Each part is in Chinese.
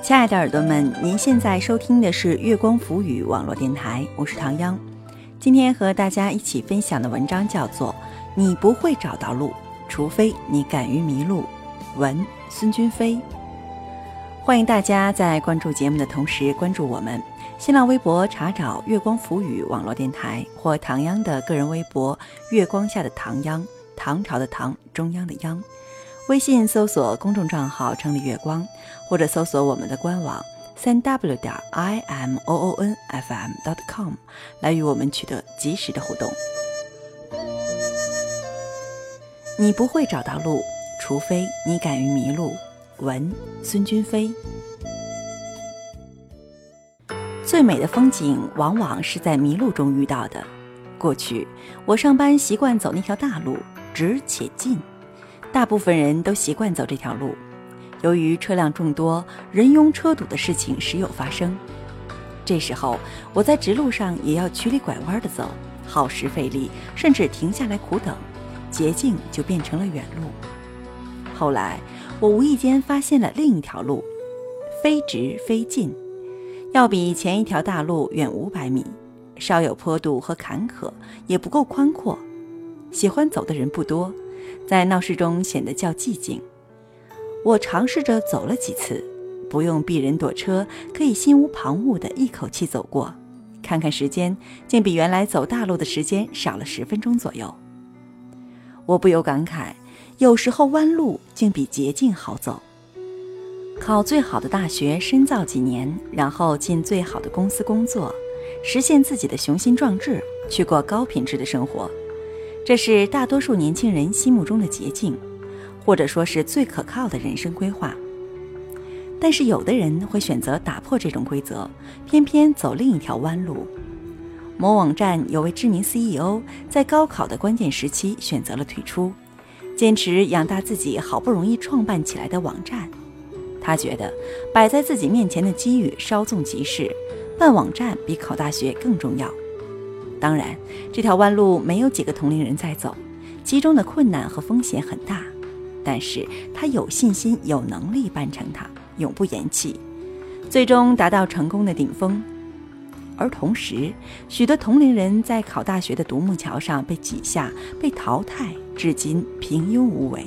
亲爱的耳朵们，您现在收听的是月光浮语网络电台，我是唐央。今天和大家一起分享的文章叫做《你不会找到路，除非你敢于迷路》，文孙君飞。欢迎大家在关注节目的同时关注我们新浪微博，查找“月光浮语网络电台”或唐央的个人微博“月光下的唐央”，唐朝的唐，中央的央。微信搜索公众账号“城里月光”，或者搜索我们的官网三 w 点 i m o o n f m dot com 来与我们取得及时的互动。你不会找到路，除非你敢于迷路。文孙君飞。最美的风景往往是在迷路中遇到的。过去我上班习惯走那条大路，直且近。大部分人都习惯走这条路，由于车辆众多、人拥车堵的事情时有发生。这时候，我在直路上也要曲里拐弯的走，耗时费力，甚至停下来苦等，捷径就变成了远路。后来，我无意间发现了另一条路，非直非近，要比前一条大路远五百米，稍有坡度和坎坷，也不够宽阔，喜欢走的人不多。在闹市中显得较寂静。我尝试着走了几次，不用避人躲车，可以心无旁骛地一口气走过。看看时间，竟比原来走大路的时间少了十分钟左右。我不由感慨，有时候弯路竟比捷径好走。考最好的大学，深造几年，然后进最好的公司工作，实现自己的雄心壮志，去过高品质的生活。这是大多数年轻人心目中的捷径，或者说是最可靠的人生规划。但是有的人会选择打破这种规则，偏偏走另一条弯路。某网站有位知名 CEO 在高考的关键时期选择了退出，坚持养大自己好不容易创办起来的网站。他觉得摆在自己面前的机遇稍纵即逝，办网站比考大学更重要。当然，这条弯路没有几个同龄人在走，其中的困难和风险很大。但是他有信心、有能力办成它，永不言弃，最终达到成功的顶峰。而同时，许多同龄人在考大学的独木桥上被挤下、被淘汰，至今平庸无为。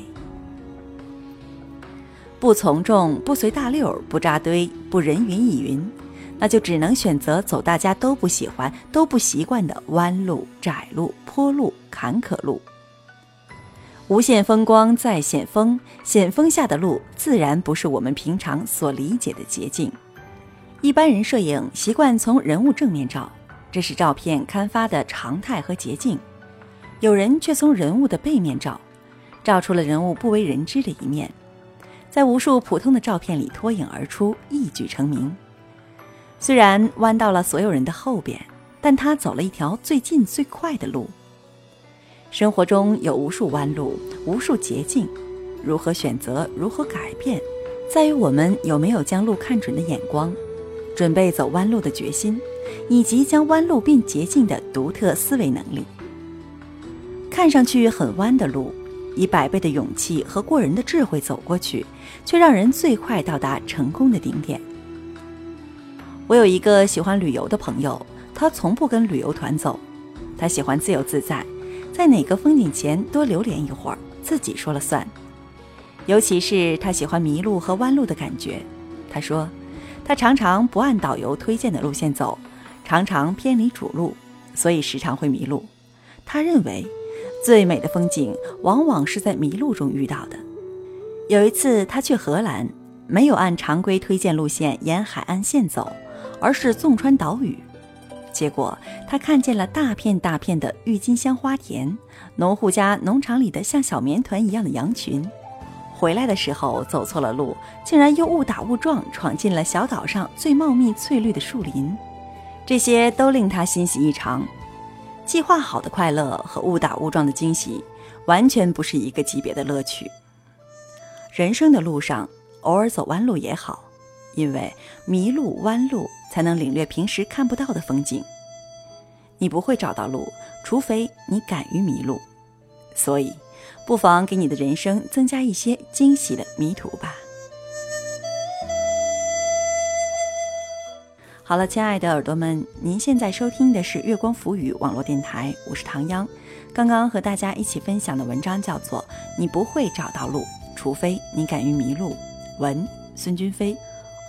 不从众，不随大溜，不扎堆，不人云亦云。那就只能选择走大家都不喜欢、都不习惯的弯路、窄路、坡路、坎坷路。无限风光在险峰，险峰下的路自然不是我们平常所理解的捷径。一般人摄影习惯从人物正面照，这是照片刊发的常态和捷径；有人却从人物的背面照，照出了人物不为人知的一面，在无数普通的照片里脱颖而出，一举成名。虽然弯到了所有人的后边，但他走了一条最近最快的路。生活中有无数弯路，无数捷径，如何选择，如何改变，在于我们有没有将路看准的眼光，准备走弯路的决心，以及将弯路变捷径的独特思维能力。看上去很弯的路，以百倍的勇气和过人的智慧走过去，却让人最快到达成功的顶点。我有一个喜欢旅游的朋友，他从不跟旅游团走，他喜欢自由自在，在哪个风景前多留连一会儿，自己说了算。尤其是他喜欢迷路和弯路的感觉。他说，他常常不按导游推荐的路线走，常常偏离主路，所以时常会迷路。他认为，最美的风景往往是在迷路中遇到的。有一次，他去荷兰，没有按常规推荐路线沿海岸线走。而是纵穿岛屿，结果他看见了大片大片的郁金香花田，农户家农场里的像小棉团一样的羊群。回来的时候走错了路，竟然又误打误撞闯进了小岛上最茂密翠绿的树林，这些都令他欣喜异常。计划好的快乐和误打误撞的惊喜，完全不是一个级别的乐趣。人生的路上，偶尔走弯路也好。因为迷路弯路，才能领略平时看不到的风景。你不会找到路，除非你敢于迷路。所以，不妨给你的人生增加一些惊喜的迷途吧。好了，亲爱的耳朵们，您现在收听的是月光浮语网络电台，我是唐央。刚刚和大家一起分享的文章叫做《你不会找到路，除非你敢于迷路》，文孙君飞。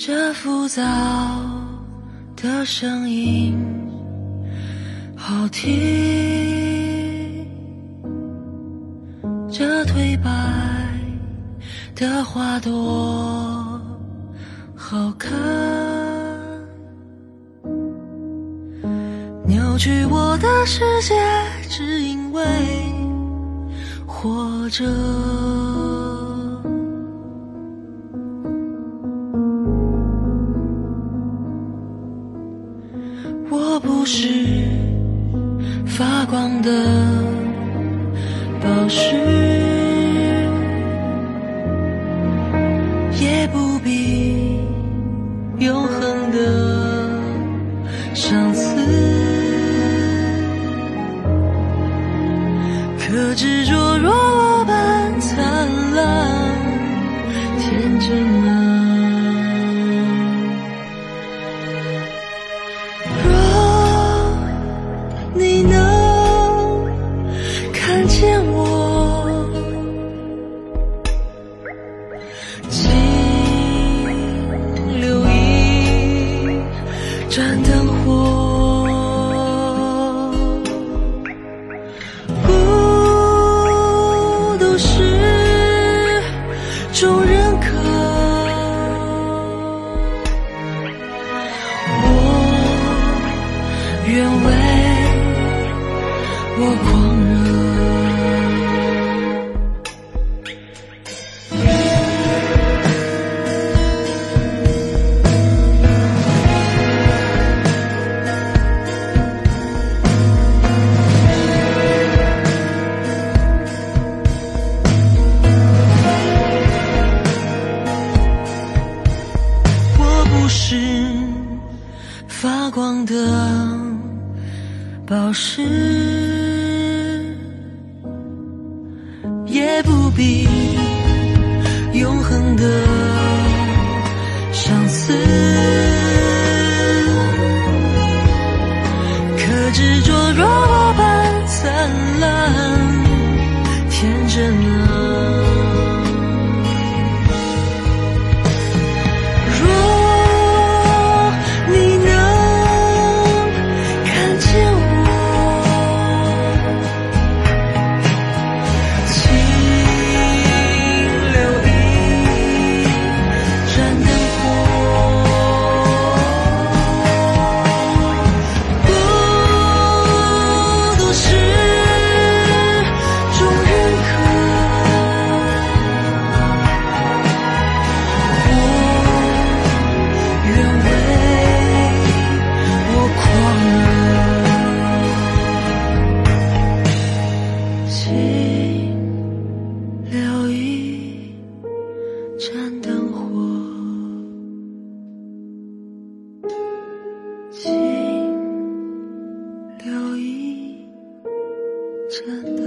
这浮躁的声音好听，这褪白的花朵好看，扭曲我的世界，只因为活着。我不是发光的宝石，也不必永恒的相思，可执着若宝石，也不必永恒的相思。请留一盏灯